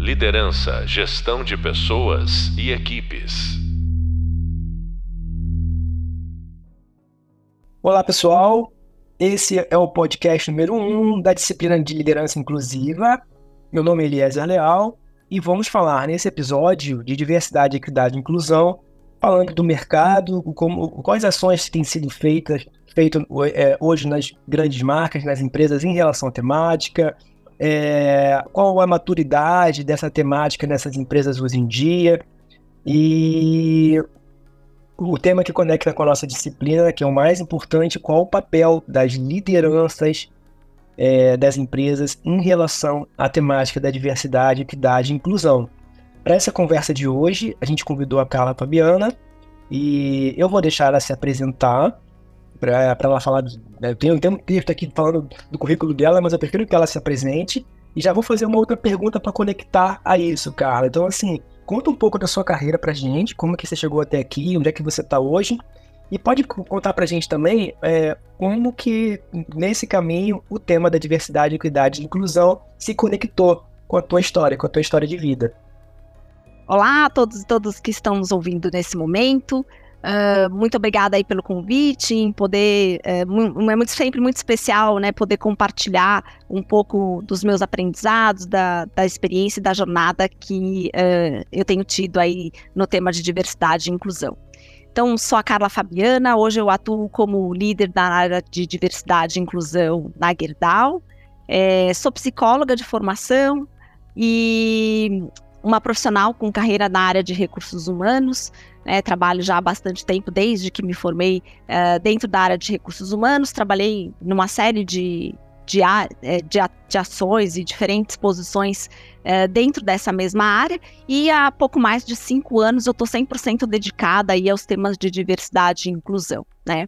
Liderança, gestão de pessoas e equipes. Olá, pessoal. Esse é o podcast número 1 um da disciplina de liderança inclusiva. Meu nome é Eliezer Leal e vamos falar nesse episódio de diversidade, equidade e inclusão, falando do mercado, como, quais ações têm sido feitas feito, é, hoje nas grandes marcas, nas empresas em relação à temática, é, qual a maturidade dessa temática nessas empresas hoje em dia. E o tema que conecta com a nossa disciplina, que é o mais importante, qual o papel das lideranças é, das empresas em relação à temática da diversidade, equidade e inclusão. Para essa conversa de hoje, a gente convidou a Carla Fabiana e eu vou deixar ela se apresentar para ela falar. Né, tem, tem um texto aqui falando do currículo dela, mas eu prefiro que ela se apresente. E já vou fazer uma outra pergunta para conectar a isso, Carla. Então, assim, conta um pouco da sua carreira pra gente, como que você chegou até aqui, onde é que você está hoje. E pode contar pra gente também é, como que, nesse caminho, o tema da diversidade, equidade e inclusão se conectou com a tua história, com a tua história de vida. Olá a todos e todas que estão nos ouvindo nesse momento. Uh, muito obrigada aí pelo convite, em poder, é, é muito, sempre muito especial, né, poder compartilhar um pouco dos meus aprendizados, da, da experiência e da jornada que uh, eu tenho tido aí no tema de diversidade e inclusão. Então, sou a Carla Fabiana, hoje eu atuo como líder da área de diversidade e inclusão na Gerdau, é, sou psicóloga de formação e uma profissional com carreira na área de recursos humanos, né, trabalho já há bastante tempo, desde que me formei uh, dentro da área de recursos humanos, trabalhei numa série de, de, eh, de, de ações e diferentes posições uh, dentro dessa mesma área, e há pouco mais de cinco anos eu estou 100% dedicada aí aos temas de diversidade e inclusão, né.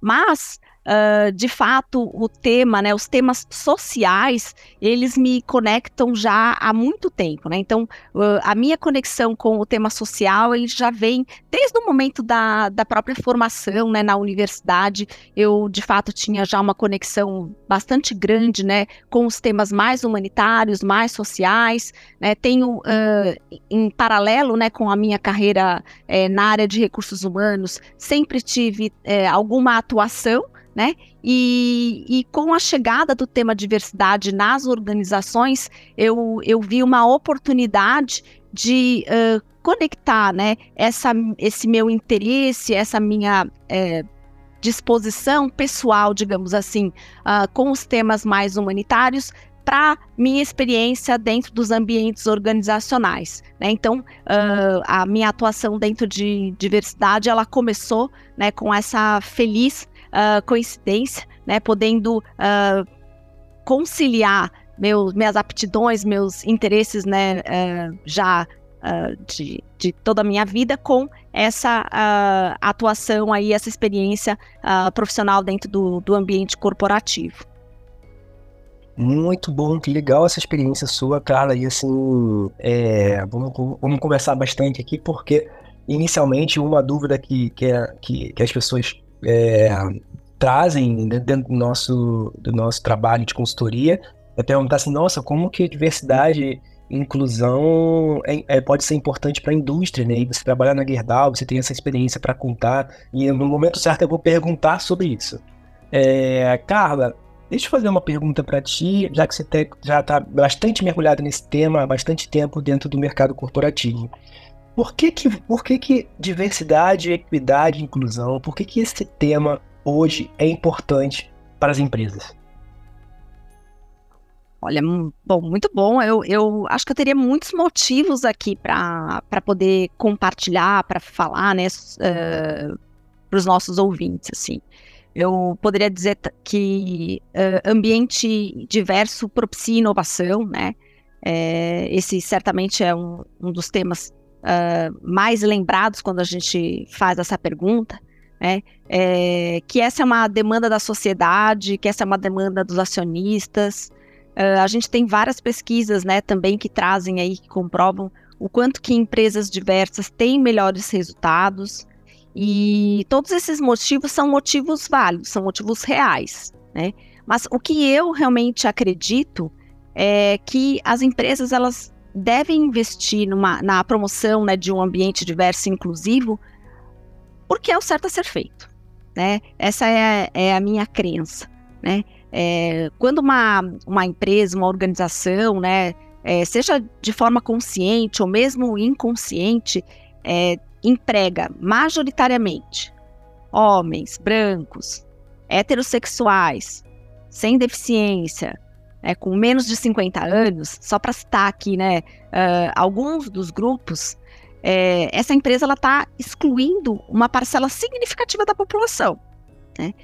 Mas Uh, de fato, o tema, né, os temas sociais, eles me conectam já há muito tempo, né? Então, uh, a minha conexão com o tema social, ele já vem desde o momento da, da própria formação, né, na universidade. Eu, de fato, tinha já uma conexão bastante grande, né, com os temas mais humanitários, mais sociais, né? Tenho, uh, em paralelo, né, com a minha carreira eh, na área de recursos humanos, sempre tive eh, alguma atuação né? E, e, com a chegada do tema diversidade nas organizações, eu, eu vi uma oportunidade de uh, conectar né, essa, esse meu interesse, essa minha é, disposição pessoal, digamos assim, uh, com os temas mais humanitários para minha experiência dentro dos ambientes organizacionais. Né? Então, uh, a minha atuação dentro de diversidade, ela começou né, com essa feliz uh, coincidência, né, podendo uh, conciliar meus, minhas aptidões, meus interesses, né, uh, já de, de, toda a minha vida com essa atuação aí, essa experiência profissional dentro do, do ambiente corporativo. Muito bom, que legal essa experiência sua, Carla. E assim, é, vamos, vamos conversar bastante aqui, porque inicialmente uma dúvida que, que, é, que, que as pessoas é, trazem dentro do nosso, do nosso trabalho de consultoria é perguntar assim, nossa, como que diversidade e inclusão é, é, pode ser importante para a indústria, né? E você trabalhar na Gerdau, você tem essa experiência para contar, e no momento certo eu vou perguntar sobre isso. É, Carla, deixa eu fazer uma pergunta para ti, já que você te, já está bastante mergulhada nesse tema há bastante tempo dentro do mercado corporativo. Por que que, por que, que diversidade, equidade inclusão, por que, que esse tema hoje é importante para as empresas? Olha, bom, muito bom. Eu, eu acho que eu teria muitos motivos aqui para poder compartilhar, para falar, né, uh, para os nossos ouvintes, assim. Eu poderia dizer que uh, ambiente diverso propicia inovação, né? É, esse certamente é um, um dos temas uh, mais lembrados quando a gente faz essa pergunta né? É, que essa é uma demanda da sociedade, que essa é uma demanda dos acionistas. Uh, a gente tem várias pesquisas, né, também que trazem aí, que comprovam o quanto que empresas diversas têm melhores resultados. E todos esses motivos são motivos válidos, são motivos reais, né? Mas o que eu realmente acredito é que as empresas elas devem investir numa, na promoção né, de um ambiente diverso e inclusivo, porque é o certo a ser feito. Né? Essa é, é a minha crença. Né? É, quando uma, uma empresa, uma organização, né, é, seja de forma consciente ou mesmo inconsciente, é, emprega majoritariamente homens brancos, heterossexuais, sem deficiência, é, com menos de 50 anos, só para citar aqui, né, uh, alguns dos grupos, é, essa empresa ela está excluindo uma parcela significativa da população. Né?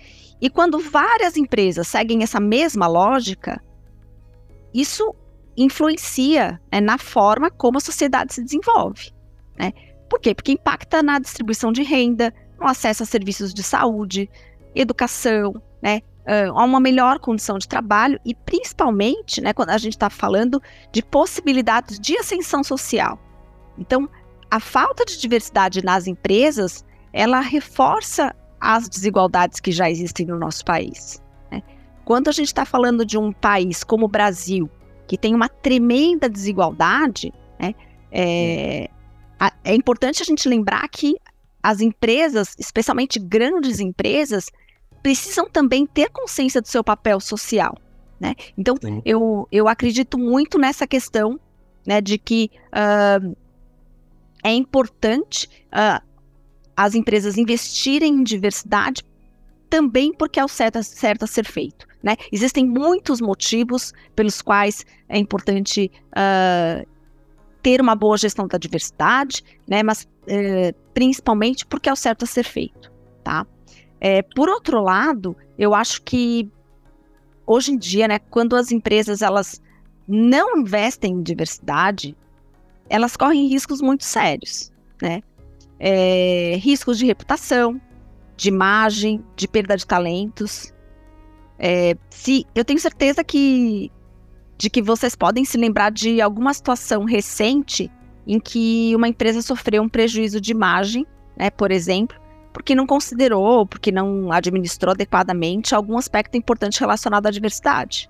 E quando várias empresas seguem essa mesma lógica, isso influencia né, na forma como a sociedade se desenvolve. Né? Por quê? Porque impacta na distribuição de renda, no acesso a serviços de saúde, educação, né, a uma melhor condição de trabalho e principalmente, né, quando a gente está falando de possibilidades de ascensão social. Então, a falta de diversidade nas empresas, ela reforça as desigualdades que já existem no nosso país. Né? Quando a gente está falando de um país como o Brasil, que tem uma tremenda desigualdade, né, é, é importante a gente lembrar que as empresas, especialmente grandes empresas, precisam também ter consciência do seu papel social. Né? Então, eu, eu acredito muito nessa questão né, de que uh, é importante uh, as empresas investirem em diversidade também porque é o certo, certo a ser feito. Né? Existem muitos motivos pelos quais é importante uh, ter uma boa gestão da diversidade, né? mas uh, principalmente porque é o certo a ser feito. Tá? É, por outro lado, eu acho que hoje em dia, né, quando as empresas elas não investem em diversidade, elas correm riscos muito sérios, né? É, riscos de reputação, de imagem, de perda de talentos. É, se eu tenho certeza que de que vocês podem se lembrar de alguma situação recente em que uma empresa sofreu um prejuízo de imagem, né, por exemplo, porque não considerou, porque não administrou adequadamente algum aspecto importante relacionado à diversidade.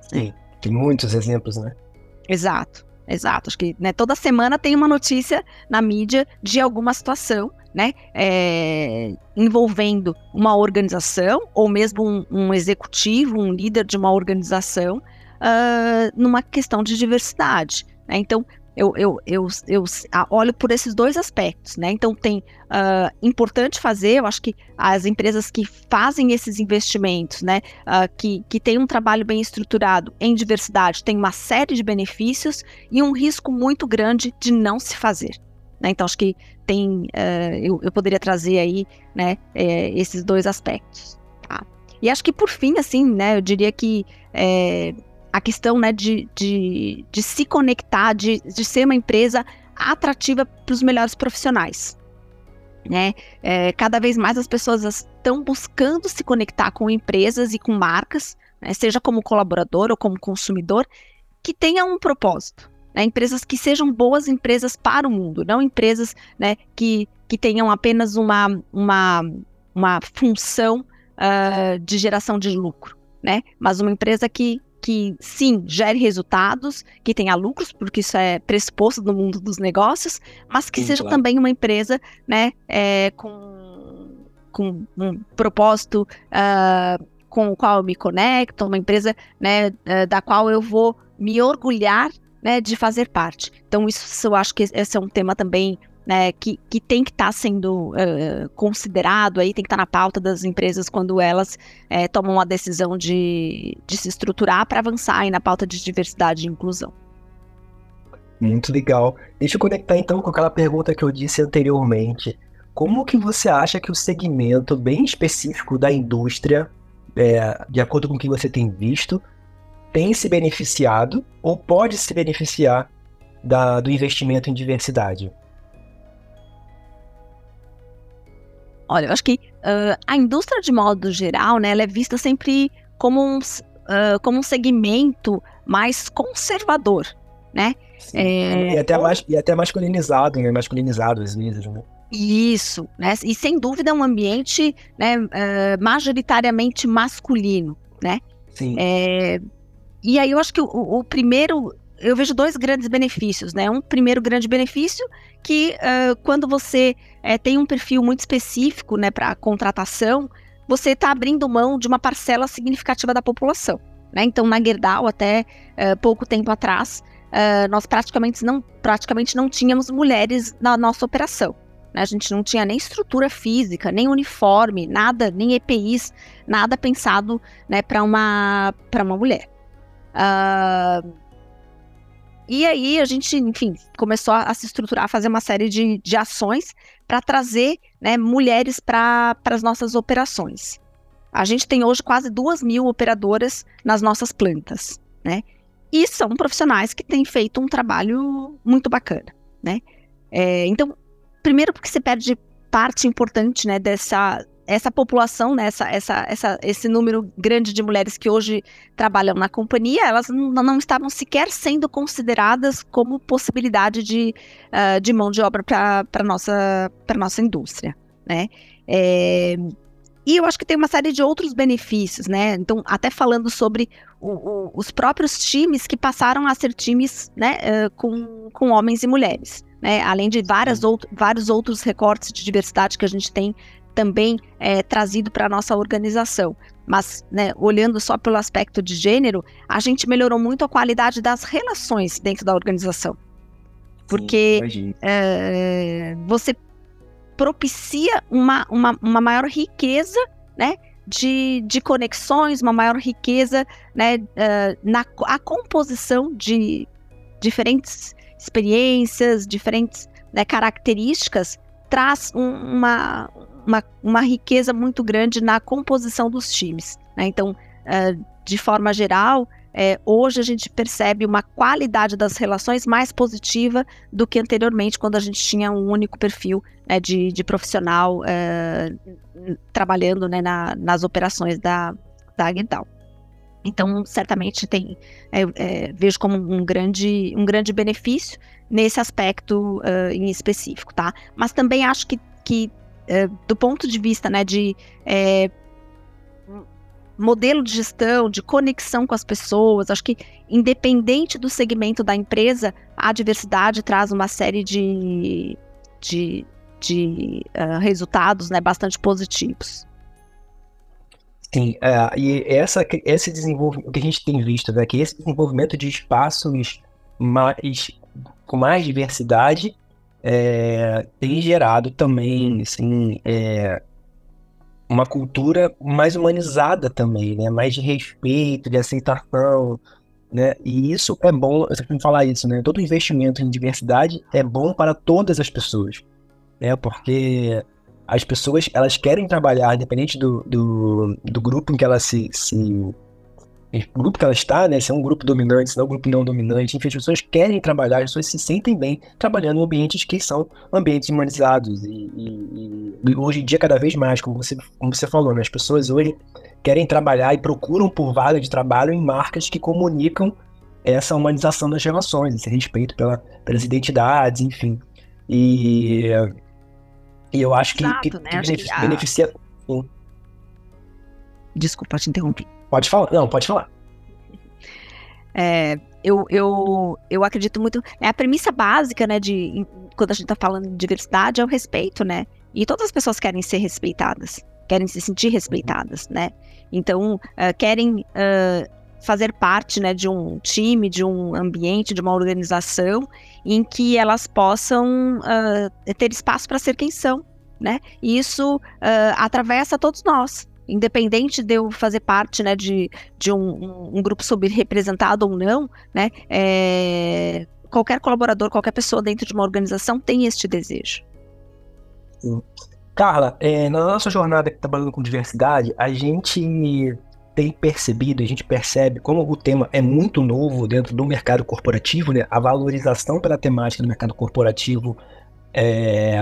Sim, tem muitos exemplos, né? Exato. Exato, acho que né, toda semana tem uma notícia na mídia de alguma situação, né, é, envolvendo uma organização ou mesmo um, um, executivo, um líder de uma organização, uh, numa questão de diversidade. Né? Então, eu, eu, eu, eu olho por esses dois aspectos, né? Então tem uh, importante fazer, eu acho que as empresas que fazem esses investimentos, né, uh, que, que têm um trabalho bem estruturado em diversidade, têm uma série de benefícios e um risco muito grande de não se fazer. Né? Então acho que tem, uh, eu, eu poderia trazer aí, né, é, esses dois aspectos. Tá? E acho que por fim, assim, né, eu diria que é, a questão né, de, de, de se conectar, de, de ser uma empresa atrativa para os melhores profissionais. Né? É, cada vez mais as pessoas estão buscando se conectar com empresas e com marcas, né, seja como colaborador ou como consumidor, que tenham um propósito. Né? Empresas que sejam boas empresas para o mundo, não empresas né, que, que tenham apenas uma, uma, uma função uh, de geração de lucro. Né? Mas uma empresa que, que sim, gere resultados, que tenha lucros, porque isso é pressuposto no mundo dos negócios, mas que sim, seja claro. também uma empresa, né, é, com, com um propósito uh, com o qual eu me conecto, uma empresa, né, uh, da qual eu vou me orgulhar, né, de fazer parte. Então isso eu acho que esse é um tema também né, que, que tem que estar tá sendo uh, considerado aí, tem que estar tá na pauta das empresas quando elas uh, tomam a decisão de, de se estruturar para avançar aí na pauta de diversidade e inclusão. Muito legal. Deixa eu conectar então com aquela pergunta que eu disse anteriormente. Como que você acha que o segmento bem específico da indústria, é, de acordo com o que você tem visto, tem se beneficiado ou pode se beneficiar da, do investimento em diversidade? Olha, eu acho que uh, a indústria, de modo geral, né, ela é vista sempre como um, uh, como um segmento mais conservador, né? É, e, até mais, e até masculinizado, né? Masculinizado às vezes, né? Isso, né? E sem dúvida é um ambiente né, uh, majoritariamente masculino, né? Sim. É, e aí eu acho que o, o primeiro eu vejo dois grandes benefícios, né? Um primeiro grande benefício que uh, quando você é, tem um perfil muito específico, né, para contratação, você está abrindo mão de uma parcela significativa da população. Né? Então, na Gerdau, até uh, pouco tempo atrás, nós praticamente não, praticamente não tínhamos mulheres na nossa operação. Né? A gente não tinha nem estrutura física, nem uniforme, nada, nem EPIs, nada pensado né, para uma, uma mulher. Uh, e aí a gente, enfim, começou a, a se estruturar, a fazer uma série de, de ações para trazer né, mulheres para as nossas operações. A gente tem hoje quase duas mil operadoras nas nossas plantas, né? E são profissionais que têm feito um trabalho muito bacana, né? É, então, primeiro porque se perde parte importante, né, dessa essa população, né, essa, essa, essa, esse número grande de mulheres que hoje trabalham na companhia, elas não, não estavam sequer sendo consideradas como possibilidade de, uh, de mão de obra para a nossa, nossa indústria. Né? É, e eu acho que tem uma série de outros benefícios, né? Então, até falando sobre o, o, os próprios times que passaram a ser times né, uh, com, com homens e mulheres. Né? Além de várias out vários outros recortes de diversidade que a gente tem também é, trazido para a nossa organização. Mas, né, olhando só pelo aspecto de gênero, a gente melhorou muito a qualidade das relações dentro da organização. Porque Sim, é, você propicia uma, uma, uma maior riqueza né, de, de conexões, uma maior riqueza né, uh, na a composição de diferentes experiências, diferentes né, características, traz um, uma, uma, uma riqueza muito grande na composição dos times. Né? Então, uh, de forma geral, é, hoje a gente percebe uma qualidade das relações mais positiva do que anteriormente, quando a gente tinha um único perfil né, de, de, profissional é, trabalhando né, na, nas operações da, da Agdal. Então, certamente tem, é, vejo como um grande, um grande benefício nesse aspecto em específico, tá? Mas também acho que, que é, do ponto de vista né, de é, modelo de gestão, de conexão com as pessoas, acho que independente do segmento da empresa, a diversidade traz uma série de, de, de uh, resultados né, bastante positivos. Sim, é, e essa, esse desenvolvimento, o que a gente tem visto, né, que esse desenvolvimento de espaços mais, com mais diversidade é, tem gerado também, assim, é, uma cultura mais humanizada também, né? Mais de respeito, de aceitação, né? E isso é bom, eu sempre falar isso, né? Todo investimento em diversidade é bom para todas as pessoas, né? Porque as pessoas, elas querem trabalhar, independente do, do, do grupo em que elas se, se o grupo que ela está, né, se é um grupo dominante, se não é um grupo não dominante, enfim, as pessoas querem trabalhar, as pessoas se sentem bem trabalhando em ambientes que são ambientes humanizados e, e, e hoje em dia cada vez mais, como você, como você falou, né, as pessoas hoje querem trabalhar e procuram por vaga de trabalho em marcas que comunicam essa humanização das relações, esse respeito pela, pelas identidades, enfim. E, e eu acho que, Exato, que, né? que beneficia. Que a... Desculpa te interromper. Pode falar. Não, pode falar. É, eu, eu, eu acredito muito. É a premissa básica, né, de quando a gente está falando de diversidade é o respeito, né? E todas as pessoas querem ser respeitadas, querem se sentir respeitadas, né? Então, uh, querem uh, fazer parte, né, de um time, de um ambiente, de uma organização em que elas possam uh, ter espaço para ser quem são, né? E isso atravessa todos nós, independente de eu fazer parte né, de, de um, um grupo subrepresentado ou não, né, é, qualquer colaborador, qualquer pessoa dentro de uma organização tem este desejo. Sim. Carla, é, na nossa jornada trabalhando com diversidade, a gente tem percebido, a gente percebe como o tema é muito novo dentro do mercado corporativo, né? A valorização pela temática do mercado corporativo é,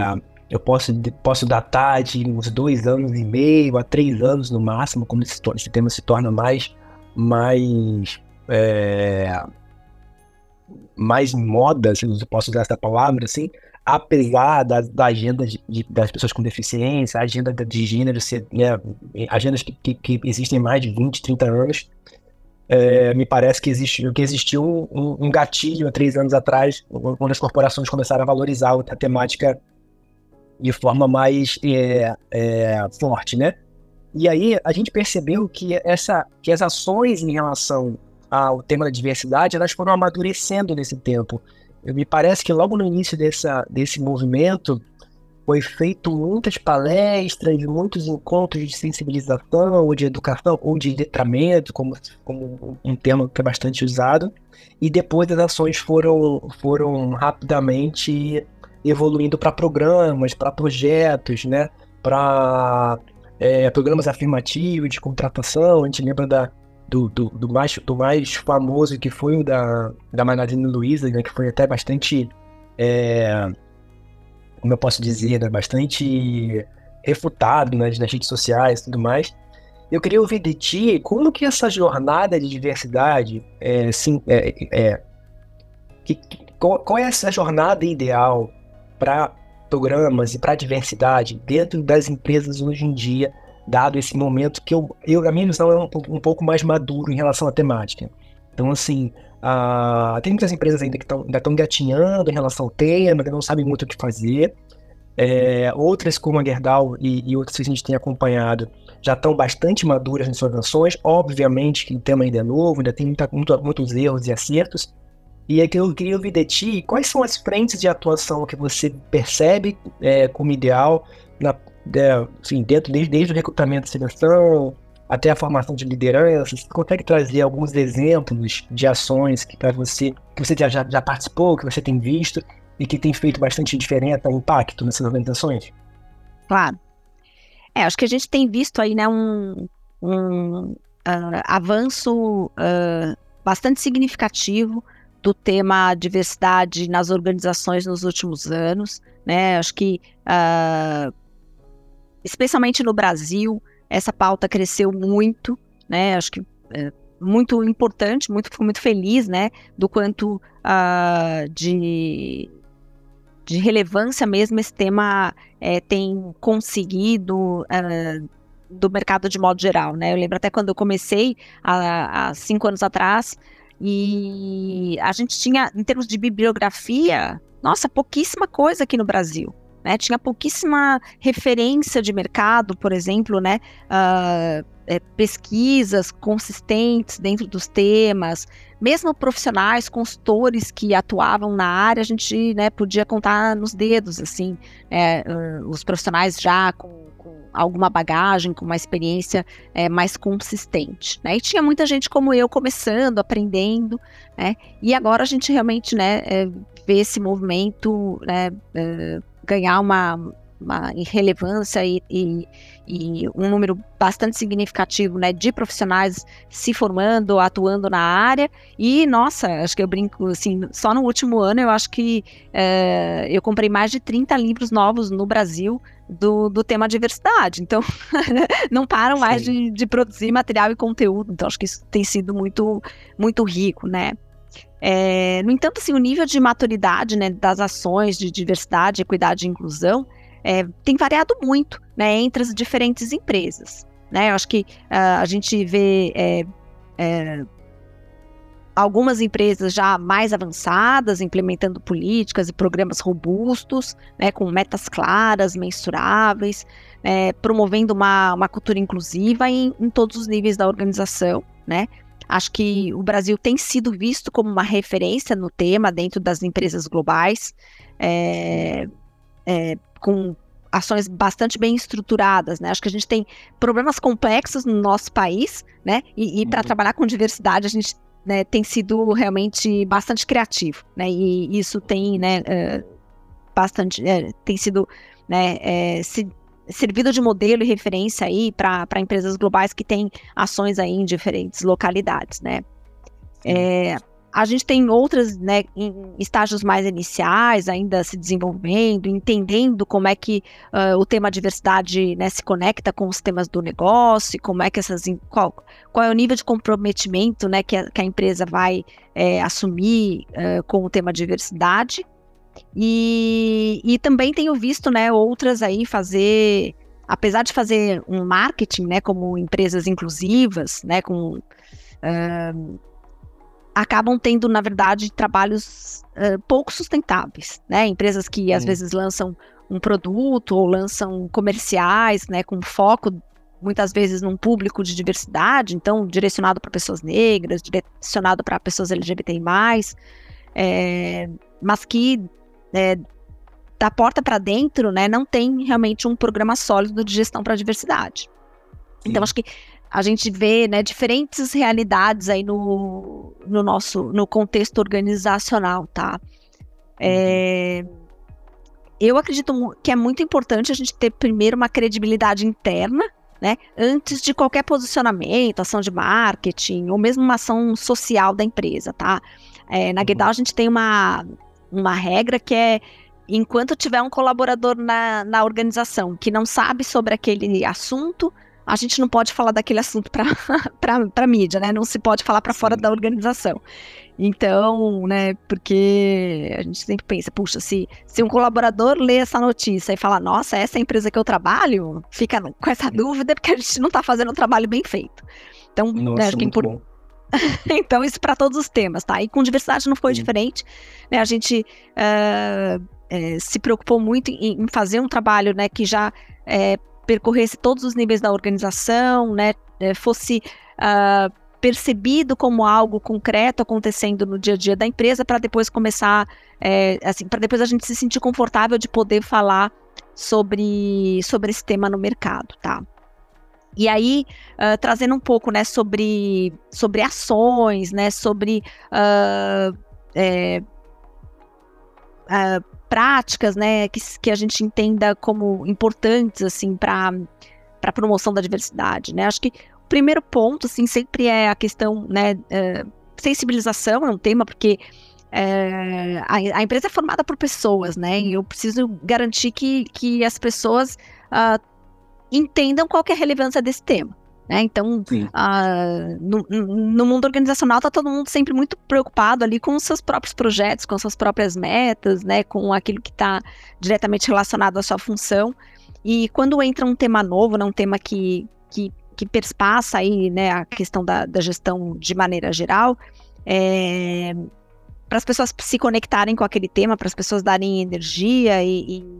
eu posso, posso datar de uns dois anos e meio a três anos no máximo, quando esse, esse tema se torna mais, mais, é, mais moda, se eu posso usar essa palavra assim, apesar da, da agenda de, das pessoas com deficiência, a agenda de gênero, ser, né, agendas que, que, que, existem mais de 20, 30 anos, é, me parece que, existe, que existiu um, um, gatilho há três anos atrás, quando as corporações começaram a valorizar a temática de forma mais é, é, forte, né? E aí a gente percebeu que, essa, que as ações em relação ao tema da diversidade, elas foram amadurecendo nesse tempo. Me parece que logo no início dessa, desse movimento, foi feito muitas palestras, muitos encontros de sensibilização, ou de educação, ou de letramento, como, como um termo que é bastante usado. E depois as ações foram, foram rapidamente evoluindo para programas, para projetos, né? para é, programas afirmativos de contratação. A gente lembra da, do, do, do, mais, do mais famoso que foi o da, da Magazine Luiza, né? que foi até bastante. É, como eu posso dizer, né, bastante refutado nas, nas redes sociais e tudo mais. Eu queria ouvir de ti como que essa jornada de diversidade, é, sim, é, é que, qual, qual, é essa jornada ideal para programas e para diversidade dentro das empresas hoje em dia, dado esse momento que eu, eu a minha visão é um, um pouco mais maduro em relação à temática. Então, assim, ah, tem muitas empresas ainda que ainda estão gatinhando em relação ao tema, que não sabem muito o que fazer. É, outras, como a Gerdau e, e, outras que a gente tem acompanhado, já estão bastante maduras nas suas ações. Obviamente que o tema ainda é novo, ainda tem muita, muito, muitos erros e acertos. E é que eu queria ouvir de ti quais são as frentes de atuação que você percebe é, como ideal, na, é, enfim, dentro desde, desde o recrutamento e seleção, até a formação de liderança, você consegue trazer alguns exemplos de ações que para você que você já, já participou, que você tem visto e que tem feito bastante diferença, impacto nessas organizações? Claro. É, acho que a gente tem visto aí, né, um, um uh, avanço uh, bastante significativo do tema diversidade nas organizações nos últimos anos, né? Acho que, uh, especialmente no Brasil, essa pauta cresceu muito, né? Acho que é muito importante, muito, fico muito feliz, né? Do quanto uh, de, de relevância mesmo esse tema é, tem conseguido uh, do mercado de modo geral, né? Eu lembro até quando eu comecei há, há cinco anos atrás e a gente tinha, em termos de bibliografia, nossa, pouquíssima coisa aqui no Brasil. Né? Tinha pouquíssima referência de mercado, por exemplo, né? Uh, é, pesquisas consistentes dentro dos temas, mesmo profissionais, consultores que atuavam na área, a gente né, podia contar nos dedos, assim, é, uh, os profissionais já com, com, alguma bagagem, com uma experiência é, mais consistente, né? E tinha muita gente como eu começando, aprendendo, né? E agora a gente realmente, né, é, vê esse movimento, né, é, ganhar uma, uma relevância e, e, e, um número bastante significativo né, de profissionais se formando, atuando na área. E, nossa, acho que eu brinco assim, só no último ano eu acho que é, eu comprei mais de 30 livros novos no Brasil do, do tema diversidade. Então, não param mais de, de, produzir material e conteúdo. Então, acho que isso tem sido muito, muito rico, né? É, no entanto, assim, o nível de maturidade né, das ações de diversidade, equidade e inclusão é, tem variado muito né, entre as diferentes empresas. Né? Eu acho que uh, a gente vê é, é, algumas empresas já mais avançadas, implementando políticas e programas robustos, né, com metas claras, mensuráveis, é, promovendo uma, uma cultura inclusiva em, em todos os níveis da organização, né? Acho que o Brasil tem sido visto como uma referência no tema dentro das empresas globais, é, é, com ações bastante bem estruturadas, né? Acho que a gente tem problemas complexos no nosso país, né? E, e para uhum. trabalhar com diversidade a gente né, tem sido realmente bastante criativo, né? E isso tem, né, uh, bastante, uh, tem sido, né, uh, se, servido de modelo e referência aí para empresas globais que têm ações aí em diferentes localidades, né? É, a gente tem outras, né, em estágios mais iniciais, ainda se desenvolvendo, entendendo como é que uh, o tema diversidade né, se conecta com os temas do negócio, como é que essas. Qual, qual é o nível de comprometimento né, que, a, que a empresa vai é, assumir uh, com o tema diversidade. E, e também tenho visto, né, outras aí fazer, apesar de fazer um marketing, né, como empresas inclusivas, né, com uh, acabam tendo, na verdade, trabalhos uh, pouco sustentáveis, né? Empresas que às vezes lançam um produto ou lançam comerciais, né, com foco muitas vezes num público de diversidade, então direcionado para pessoas negras, direcionado para pessoas LGBTI+, é, mas que é, da porta para dentro, né, não tem realmente um programa sólido de gestão para a diversidade. Então acho que a gente vê, né, diferentes realidades aí no, no nosso, no contexto organizacional, tá? É, eu acredito que é muito importante a gente ter primeiro uma credibilidade interna, né? Antes de qualquer posicionamento, ação de marketing, ou mesmo uma ação social da empresa, tá? É, na Guedal a gente tem uma, uma regra que é enquanto tiver um colaborador na, na organização que não sabe sobre aquele assunto, a gente não pode falar daquele assunto para a mídia, né? Não se pode falar para fora da organização. Então, né, porque a gente sempre pensa, puxa, se, se um colaborador lê essa notícia e fala, nossa, essa é a empresa que eu trabalho, fica com essa dúvida porque a gente não está fazendo um trabalho bem feito. Então, nossa, né, acho que é importante. então, isso para todos os temas, tá? E com diversidade não foi Sim. diferente. Né? A gente uh, é, se preocupou muito em, em, fazer um trabalho né, que já é, percorresse todos os níveis da organização, né? fosse. Uh, percebido como algo concreto acontecendo no dia a dia da empresa para depois começar, é, assim, para depois a gente se sentir confortável de poder falar sobre, sobre esse tema no mercado, tá? E aí, uh, trazendo um pouco, né, sobre, sobre ações, né, sobre uh, é, uh, práticas, né, que, que a gente entenda como importantes, assim, para para promoção da diversidade, né? Acho que primeiro ponto, assim, sempre é a questão, né, é, sensibilização é um tema, porque é, a, a, empresa é formada por pessoas, né, e eu preciso garantir que, que as pessoas uh, entendam qual é a relevância desse tema. Né? Então, uh, no, no, mundo organizacional está todo mundo sempre muito preocupado ali com os seus próprios projetos, com suas próprias metas, né? com aquilo que está diretamente relacionado à sua função. E quando entra um tema novo, né? um tema que, que que perspassa aí, né, a questão da, da gestão de maneira geral, é, para as pessoas se conectarem com aquele tema, para as pessoas darem energia e, e,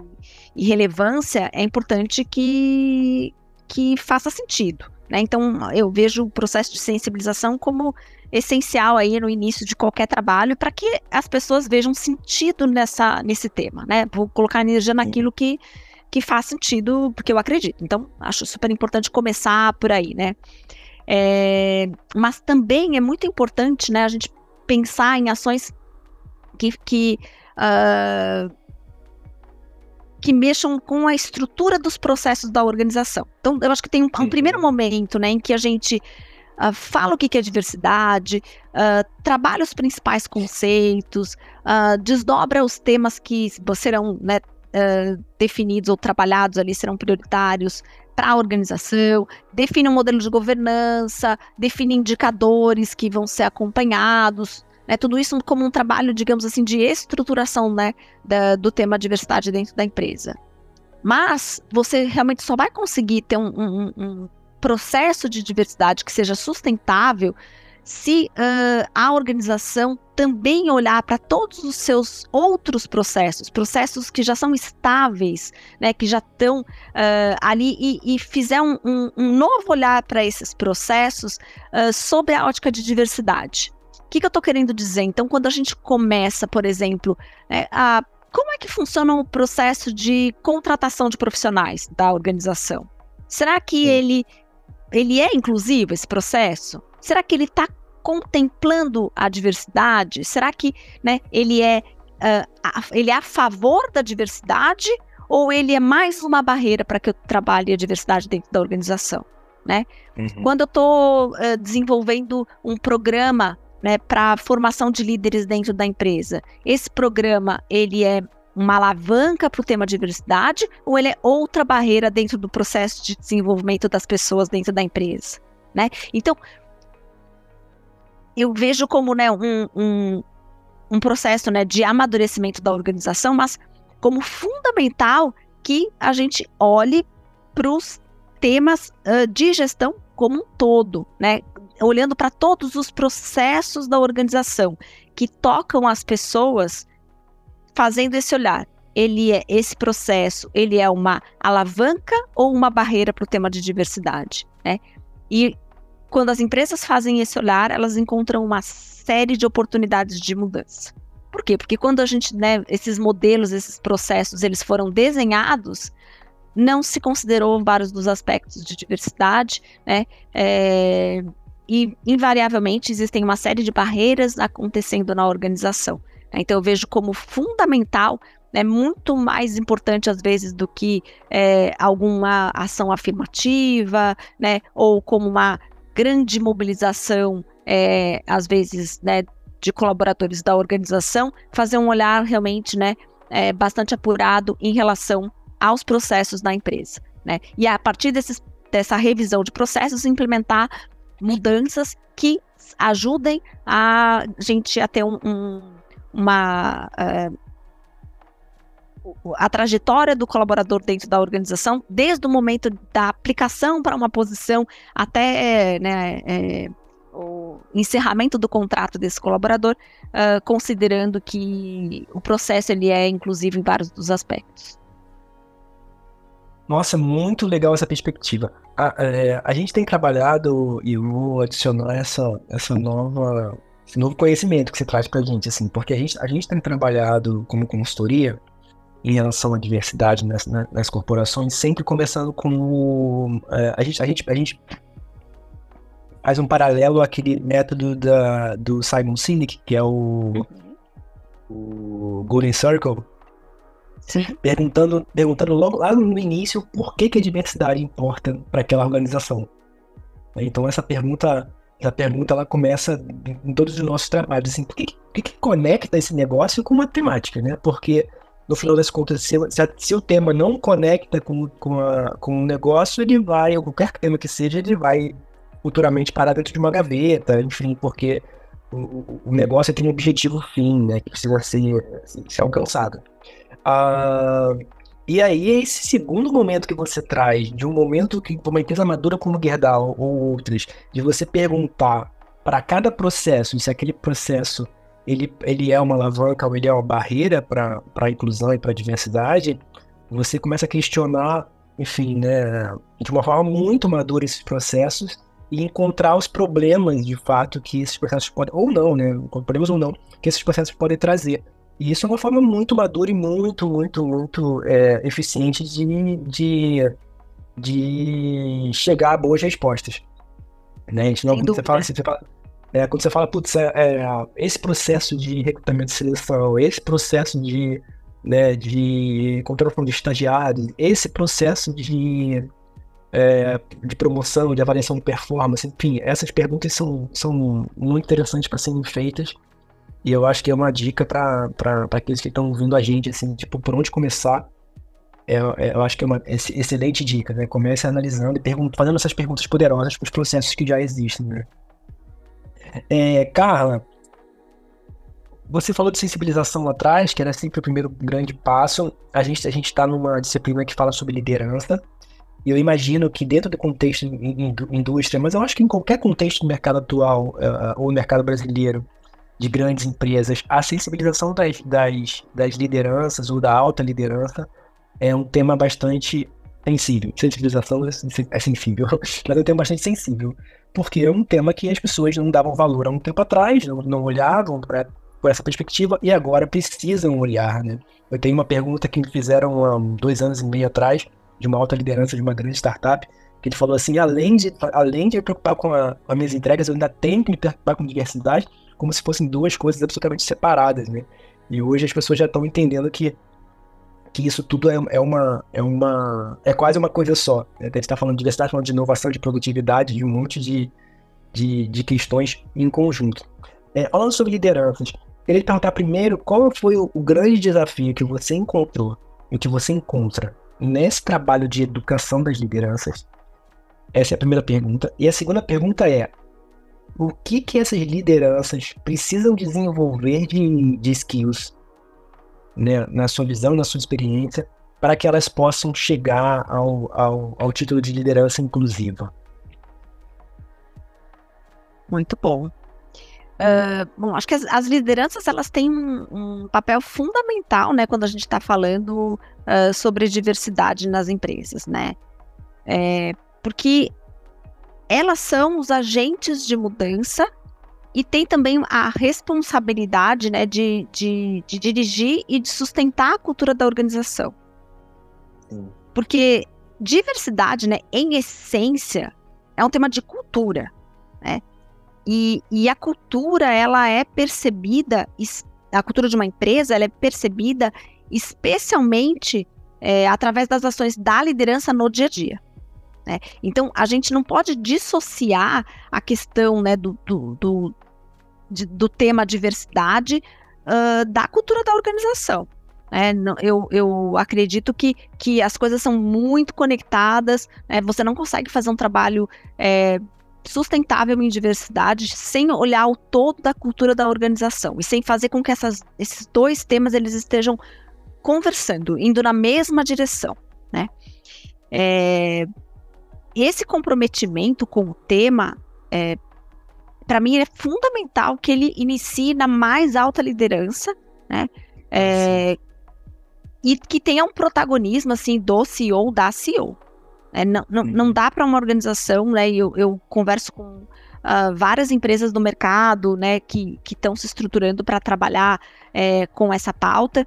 e, relevância, é importante que, que faça sentido. Né? Então, eu vejo o processo de sensibilização como essencial aí no início de qualquer trabalho para que as pessoas vejam sentido nessa, nesse tema. Né? Vou colocar energia naquilo que que faz sentido, porque eu acredito. Então, acho super importante começar por aí, né? É, mas também é muito importante, né, a gente pensar em ações que, que, uh, que mexam com a estrutura dos processos da organização. Então, eu acho que tem um, um primeiro momento, né, em que a gente Uh, fala o que é diversidade, uh, trabalha os principais conceitos, uh, desdobra os temas que serão né, definidos ou trabalhados ali serão prioritários para a organização, define um modelo de governança, define indicadores que vão ser acompanhados, né, tudo isso como um trabalho, digamos assim, de estruturação né, da, do tema diversidade dentro da empresa. Mas você realmente só vai conseguir ter um, um, um processo de diversidade que seja sustentável se uh, a organização também olhar para todos os seus outros processos, processos que já são estáveis, né, que já estão uh, ali e, e, fizer um, um, novo olhar para esses processos uh, sobre a ótica de diversidade. O que, que eu estou querendo dizer? Então, quando a gente começa, por exemplo, né, a, como é que funciona o processo de contratação de profissionais da organização? Será que ele, ele é inclusivo, esse processo? Será que ele está contemplando a diversidade? Será que né, ele, é, uh, a, ele é a favor da diversidade ou ele é mais uma barreira para que eu trabalhe a diversidade dentro da organização? Né? Uhum. Quando eu estou uh, desenvolvendo um programa né, para formação de líderes dentro da empresa, esse programa ele é uma alavanca para o tema diversidade ou ele é outra barreira dentro do processo de desenvolvimento das pessoas dentro da empresa? Né? Então, eu vejo como né, um, um, um processo né, de amadurecimento da organização, mas como fundamental que a gente olhe para os temas uh, de gestão como um todo, né? Olhando para todos os processos da organização que tocam as pessoas, fazendo esse olhar. Ele é esse processo, ele é uma alavanca ou uma barreira para o tema de diversidade, né? E quando as empresas fazem esse olhar, elas encontram uma série de oportunidades de mudança. Por quê? Porque quando a gente, né, esses modelos, esses processos, eles foram desenhados, não se considerou vários dos aspectos de diversidade, né? É, e invariavelmente existem uma série de barreiras acontecendo na organização. Né? Então eu vejo como fundamental, né, muito mais importante às vezes do que é, alguma ação afirmativa, né, ou como uma grande mobilização, é, às vezes, né, de colaboradores da organização, fazer um olhar realmente, né, é, bastante apurado em relação aos processos da empresa, né? E a partir desses, dessa revisão de processos, implementar mudanças que ajudem a gente a ter um, um, uma uh, a trajetória do colaborador dentro da organização, desde o momento da aplicação para uma posição até né, é, o encerramento do contrato desse colaborador, uh, considerando que o processo ele é inclusivo em vários dos aspectos. Nossa, muito legal essa perspectiva. A, é, a gente tem trabalhado e vou adicionar essa, essa nova, esse novo conhecimento que você traz para a gente, assim, porque a gente, a gente tem trabalhado como consultoria em relação à diversidade nas, nas corporações, sempre começando com o, é, a, gente, a, gente, a gente faz um paralelo àquele método da, do Simon Sinek, que é o, o Golden Circle, Perguntando, perguntando logo lá no início por que, que a diversidade importa para aquela organização. Então essa pergunta, essa pergunta ela começa em todos os nossos trabalhos, assim, por que, que, que conecta esse negócio com matemática, né? Porque no final das contas, se, se, se o tema não conecta com, com, a, com o negócio, ele vai, ou qualquer tema que seja, ele vai futuramente parar dentro de uma gaveta, enfim, porque o, o negócio tem um objetivo fim, né, que precisa ser, ser alcançado. Ah, e aí, esse segundo momento que você traz, de um momento que uma empresa madura como Gerdau ou outras, de você perguntar para cada processo se aquele processo ele, ele é uma alavanca ou ele é uma barreira para a inclusão e para a diversidade, você começa a questionar, enfim, né, de uma forma muito madura esses processos e encontrar os problemas de fato que esses processos podem, ou não, né, problemas ou não, que esses processos podem trazer. E isso é uma forma muito madura e muito, muito, muito é, eficiente de, de, de chegar a boas respostas. Né? A gente não, você fala, assim, você fala, é, quando você fala, putz, é, é, esse processo de recrutamento e seleção, esse processo de, né, de controle de estagiários, esse processo de, é, de promoção, de avaliação de performance, enfim, essas perguntas são, são muito interessantes para serem feitas. E eu acho que é uma dica para aqueles que estão ouvindo a gente, assim, tipo, por onde começar. É, é, eu acho que é uma excelente dica, né? Comece analisando e fazendo essas perguntas poderosas para os processos que já existem, né? É, Carla, você falou de sensibilização lá atrás, que era sempre o primeiro grande passo. A gente a está numa disciplina que fala sobre liderança. E eu imagino que dentro do contexto in, indústria, mas eu acho que em qualquer contexto do mercado atual uh, ou mercado brasileiro de grandes empresas, a sensibilização das, das, das lideranças ou da alta liderança é um tema bastante sensível. Sensibilização é sensível, mas é um tema bastante sensível porque é um tema que as pessoas não davam valor há um tempo atrás, não, não olhavam por essa perspectiva e agora precisam olhar, né? Eu tenho uma pergunta que me fizeram há dois anos e meio atrás, de uma alta liderança de uma grande startup, que ele falou assim, além de, além de me preocupar com, a, com as minhas entregas, eu ainda tenho que me preocupar com diversidade, como se fossem duas coisas absolutamente separadas, né? E hoje as pessoas já estão entendendo que que isso tudo é, é, uma, é uma. É quase uma coisa só. Né? A gente está falando de diversidade, falando de inovação, de produtividade, de um monte de, de, de questões em conjunto. É, falando sobre lideranças, queria te perguntar primeiro qual foi o, o grande desafio que você encontrou e que você encontra nesse trabalho de educação das lideranças? Essa é a primeira pergunta. E a segunda pergunta é: o que, que essas lideranças precisam desenvolver de, de skills né, na sua visão, na sua experiência, para que elas possam chegar ao, ao, ao título de liderança inclusiva? Muito bom. Uh, bom, acho que as, as, lideranças elas têm um, um, papel fundamental, né, quando a gente está falando uh, sobre diversidade nas empresas, né? É, porque elas são os agentes de mudança e tem também a responsabilidade, né, de, de, de dirigir e de sustentar a cultura da organização. Sim. Porque diversidade, né, em essência, é um tema de cultura, né? E, e a cultura, ela é percebida, a cultura de uma empresa, ela é percebida especialmente é, através das ações da liderança no dia a dia. Né? Então, a gente não pode dissociar a questão né, do, do, do, de, do tema diversidade uh, da cultura da organização. É, eu, eu acredito que, que as coisas são muito conectadas, né? você não consegue fazer um trabalho é, sustentável em diversidade sem olhar o todo da cultura da organização e sem fazer com que essas, esses dois temas eles estejam conversando, indo na mesma direção, né? É, esse comprometimento com o tema, é, para mim, é fundamental que ele inicie na mais alta liderança, né? É, e que tenha um protagonismo assim do CEO da CEO. É, não, não, não dá para uma organização, né? Eu, eu converso com uh, várias empresas do mercado, né, que estão se estruturando para trabalhar é, com essa pauta.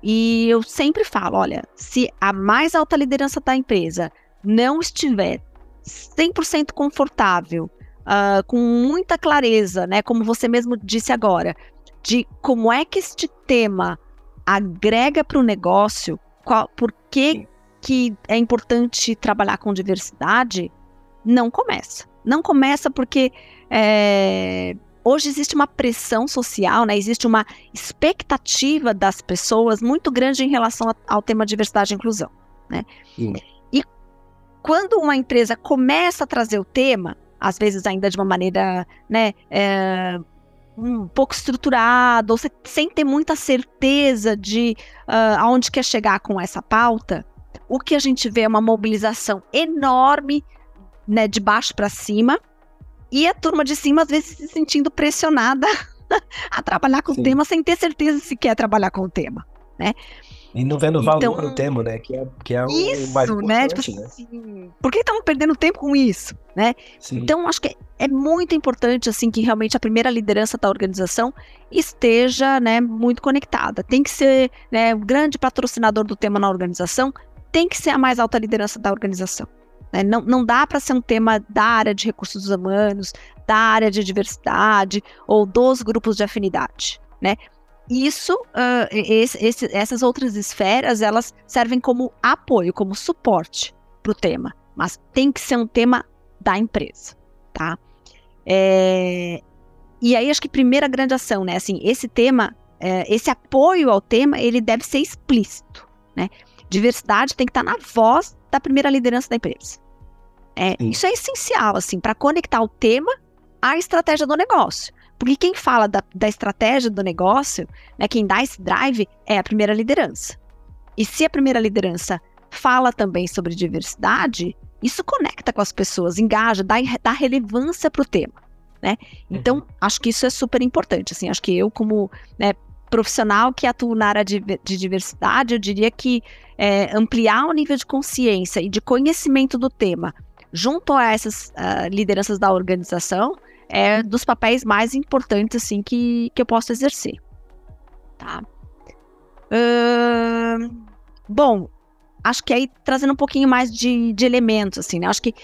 E eu sempre falo, olha, se a mais alta liderança da empresa não estiver 100% confortável, uh, com muita clareza, né, como você mesmo disse agora, de como é que este tema agrega para o negócio, qual, por que que é importante trabalhar com diversidade, não começa. Não começa porque é, hoje existe uma pressão social, né? existe uma expectativa das pessoas muito grande em relação a, ao tema diversidade e inclusão. Né? E quando uma empresa começa a trazer o tema, às vezes ainda de uma maneira né, é, um pouco estruturada, ou sem ter muita certeza de uh, aonde quer chegar com essa pauta, o que a gente vê é uma mobilização enorme, né, de baixo para cima, e a turma de cima às vezes se sentindo pressionada a trabalhar com Sim. o tema sem ter certeza se quer trabalhar com o tema, né? E não vendo valor então, no tema, né? Que é, que é isso, o mais né? Tipo né? Assim, por que estamos perdendo tempo com isso, né? Sim. Então, acho que é muito importante, assim, que realmente a primeira liderança da organização esteja, né, muito conectada. Tem que ser, né, o grande patrocinador do tema na organização tem que ser a mais alta liderança da organização. Né? Não, não dá para ser um tema da área de recursos humanos, da área de diversidade ou dos grupos de afinidade. Né? Isso, uh, esse, esse, essas outras esferas, elas servem como apoio, como suporte para o tema, mas tem que ser um tema da empresa, tá? É, e aí acho que primeira grande ação, né? Assim, esse tema, é, esse apoio ao tema, ele deve ser explícito, né? Diversidade tem que estar na voz da primeira liderança da empresa. É, isso é essencial, assim, para conectar o tema à estratégia do negócio. Porque quem fala da, da estratégia do negócio, né, quem dá esse drive, é a primeira liderança. E se a primeira liderança fala também sobre diversidade, isso conecta com as pessoas, engaja, dá, dá relevância para o tema. Né? Então, uhum. acho que isso é super importante. Assim, acho que eu, como né, profissional que atua na área de, de diversidade, eu diria que é, ampliar o nível de consciência e de conhecimento do tema junto a essas uh, lideranças da organização é dos papéis mais importantes assim que, que eu posso exercer. Tá? Uh, bom, acho que aí trazendo um pouquinho mais de, de elementos, assim, né? Acho que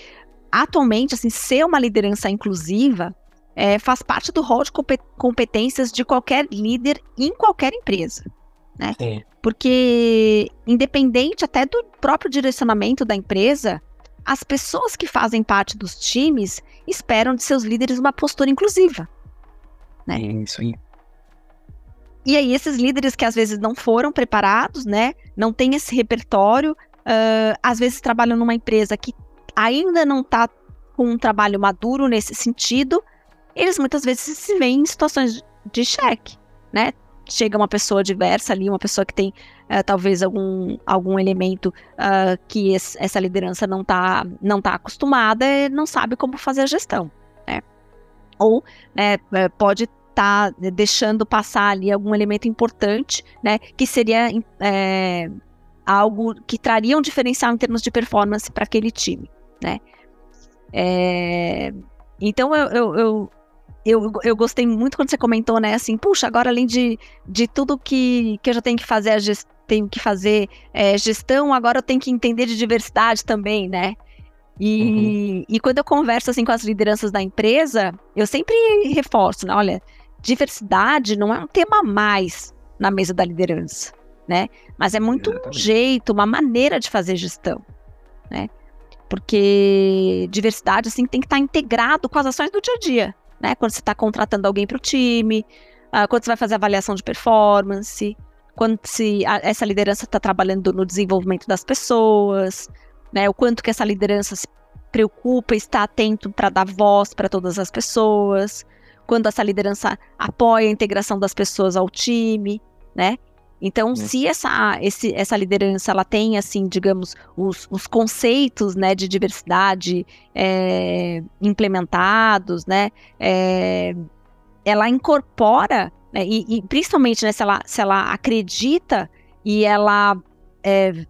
atualmente, assim, ser uma liderança inclusiva é, faz parte do rol de competências de qualquer líder em qualquer empresa. Né? Sim. Porque, independente até do próprio direcionamento da empresa, as pessoas que fazem parte dos times esperam de seus líderes uma postura inclusiva. Né? Isso aí. E aí, esses líderes que às vezes não foram preparados, né? Não têm esse repertório, uh, às vezes trabalham numa empresa que ainda não está com um trabalho maduro nesse sentido, eles muitas vezes se veem em situações de cheque, né? Chega uma pessoa diversa ali, uma pessoa que tem uh, talvez algum, algum elemento uh, que esse, essa liderança não está não tá acostumada e não sabe como fazer a gestão, né? ou né, é, pode estar tá deixando passar ali algum elemento importante, né, que seria é, algo que traria um diferencial em termos de performance para aquele time, né. É, então eu, eu, eu, eu, eu gostei muito quando você comentou, né, assim, puxa, agora além de, de tudo que, que eu já tenho que fazer, tenho que fazer é, gestão, agora eu tenho que entender de diversidade também, né? E, uhum. e quando eu converso assim com as lideranças da empresa, eu sempre reforço, né? Olha, diversidade não é um tema mais na mesa da liderança, né? Mas é muito Exatamente. um jeito, uma maneira de fazer gestão, né? Porque diversidade assim tem que estar integrado com as ações do dia a dia, né? Quando você está contratando alguém para o time, uh, quando você vai fazer avaliação de performance, quando se a, essa liderança está trabalhando no desenvolvimento das pessoas, né? O quanto que essa liderança se preocupa, está atento para dar voz para todas as pessoas, quando essa liderança apoia a integração das pessoas ao time, né? Então, é. se essa, esse, essa liderança ela tem, assim, digamos, os, os conceitos né, de diversidade é, implementados, né, é, ela incorpora, né, e, e, principalmente né, se, ela, se ela acredita e ela é,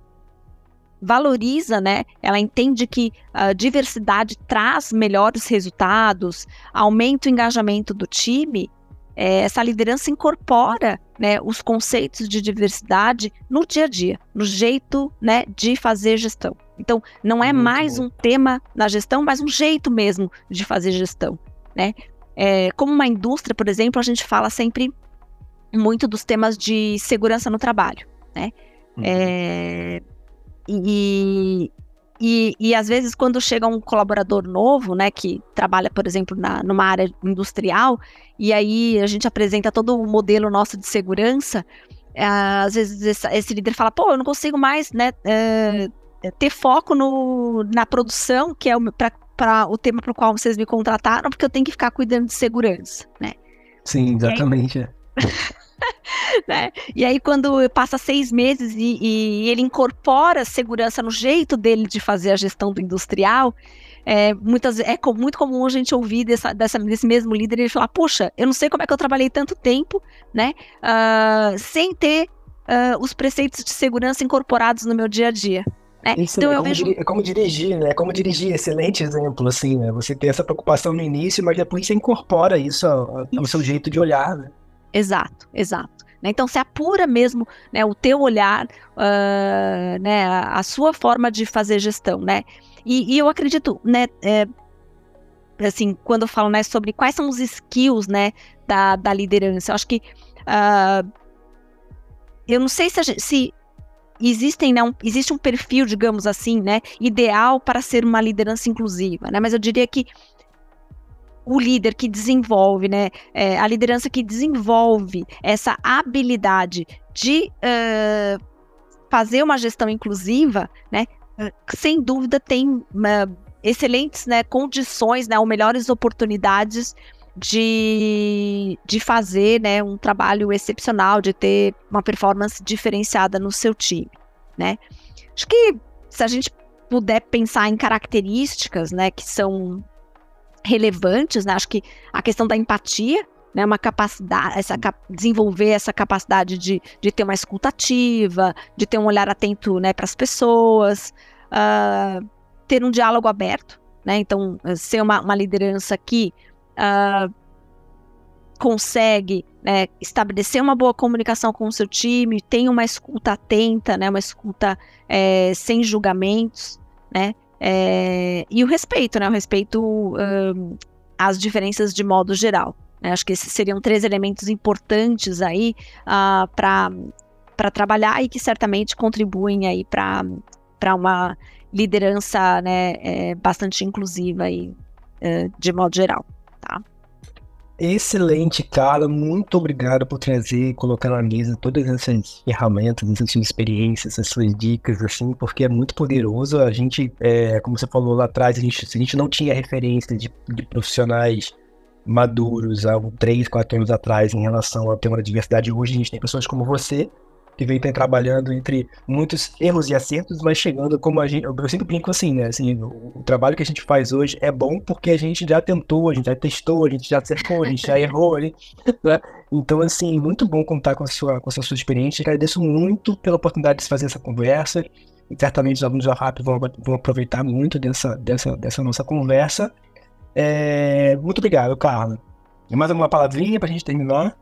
valoriza, né? Ela entende que a diversidade traz melhores resultados, aumenta o engajamento do time. É, essa liderança incorpora né, os conceitos de diversidade no dia a dia, no jeito né, de fazer gestão. Então, não é Muito mais bom. um tema na gestão, mas um jeito mesmo de fazer gestão. Né? É, como uma indústria, por exemplo, a gente fala sempre muito dos temas de segurança no trabalho. Né? Uhum. É, e, e, e às vezes, quando chega um colaborador novo, né, que trabalha, por exemplo, na, numa área industrial, e aí a gente apresenta todo o modelo nosso de segurança, é, às vezes esse, líder fala, pô, eu não consigo mais, né, é, ter foco no, na produção, que é para o tema para o qual vocês me contrataram, porque eu tenho que ficar cuidando de segurança, né? Sim, exatamente. Aí, né? E aí, quando passa seis meses e, e, ele incorpora segurança no jeito dele de fazer a gestão do industrial, é, muitas, é muito comum a gente ouvir dessa, dessa, desse mesmo líder ele falar: Puxa, eu não sei como é que eu trabalhei tanto tempo, né? Uh, sem ter uh, os preceitos de segurança incorporados no meu dia a dia. Né? Isso então, é, como vejo... é como dirigir, né? É como dirigir, excelente exemplo, assim, né? Você tem essa preocupação no início, mas depois você incorpora isso ao, ao seu jeito de olhar, né? Exato, exato. Né? Então, se apura mesmo né, o teu olhar, uh, né, a, sua forma de fazer gestão, né? E, e eu acredito, né, é, assim, quando eu falo né, sobre quais são os skills, né, da, da liderança, eu acho que uh, eu não sei se, gente, se existem, né, um, existe um perfil, digamos assim, né, ideal para ser uma liderança inclusiva, né? Mas eu diria que o líder que desenvolve, né, é, a liderança que desenvolve essa habilidade de uh, fazer uma gestão inclusiva, né, sem dúvida tem excelentes né, condições, né, ou melhores oportunidades de, de fazer né, um trabalho excepcional, de ter uma performance diferenciada no seu time. Né? Acho que se a gente puder pensar em características né, que são relevantes, né? Acho que a questão da empatia, né? Uma capacidade, essa, desenvolver essa capacidade de, de ter uma escutativa, de ter um olhar atento, né, para as pessoas, uh, ter um diálogo aberto, né? Então, ser uma, uma liderança que uh, consegue né, estabelecer uma boa comunicação com o seu time, tem uma escuta atenta, né, uma escuta é, sem julgamentos, né, é, e o respeito, né? O respeito um, às diferenças de modo geral. Né? Acho que esses seriam três elementos importantes aí uh, para trabalhar e que certamente contribuem aí para uma liderança né, é, bastante inclusiva aí, uh, de modo geral. Excelente, cara. Muito obrigado por trazer e colocar na mesa todas essas ferramentas, essas suas experiências, essas dicas, assim, porque é muito poderoso. A gente, é, como você falou lá atrás, a gente, a gente não tinha referência de, de profissionais maduros há três, quatro anos atrás em relação ao tema da diversidade. Hoje a gente tem pessoas como você que vem trabalhando entre muitos erros e acertos, mas chegando como a gente. Eu sempre brinco assim, né? Assim, o, trabalho que a gente faz hoje é bom porque a gente já tentou, a gente já testou, a gente já acertou, a gente já errou. né? Então, assim, muito bom contar com a sua, com a sua experiência. Agradeço muito pela oportunidade de fazer essa conversa. E certamente os alunos da RAP vão, vão aproveitar muito dessa, dessa, dessa nossa conversa. É, muito obrigado, Carla. Mais alguma palavrinha para a gente terminar?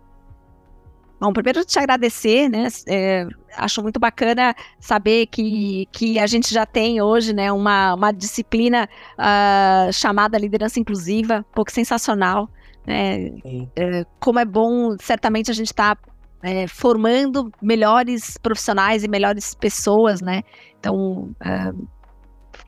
Bom, primeiro te agradecer, né? É, acho muito bacana saber que, que a gente já tem hoje, né, uma, uma disciplina uh, chamada liderança inclusiva, um pouco sensacional. Né? É, como é bom, certamente a gente está é, formando melhores profissionais e melhores pessoas, né? Então, uh,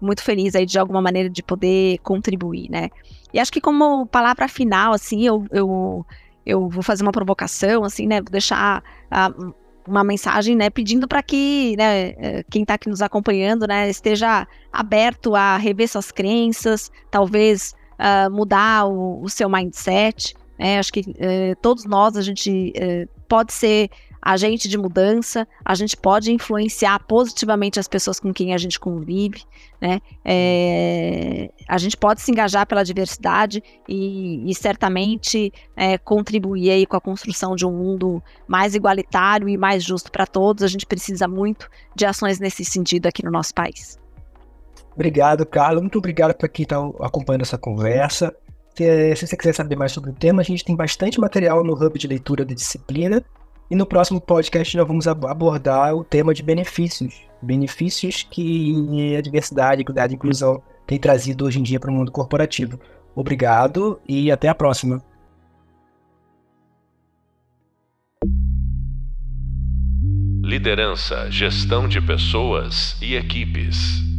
muito feliz aí de alguma maneira de poder contribuir, né? E acho que como palavra final, assim, eu, eu eu vou fazer uma provocação, assim, né? Vou deixar uh, uma mensagem, né? Pedindo para que, né? Eh, quem está aqui nos acompanhando, né? Esteja aberto a rever suas crenças, talvez uh, mudar o, o, seu mindset. Né? Acho que uh, todos nós a gente uh, pode ser agente de mudança, a gente pode influenciar positivamente as pessoas com quem a gente convive, né? É, a gente pode se engajar pela diversidade e, e certamente é, contribuir aí com a construção de um mundo mais igualitário e mais justo para todos. A gente precisa muito de ações nesse sentido aqui no nosso país. Obrigado, Carlos. Muito obrigado para quem está acompanhando essa conversa. Se, se você quiser saber mais sobre o tema, a gente tem bastante material no Hub de Leitura da Disciplina. E no próximo podcast nós vamos abordar o tema de benefícios. Benefícios que a diversidade, equidade e inclusão tem trazido hoje em dia para o mundo corporativo. Obrigado e até a próxima. Liderança, gestão de pessoas e equipes.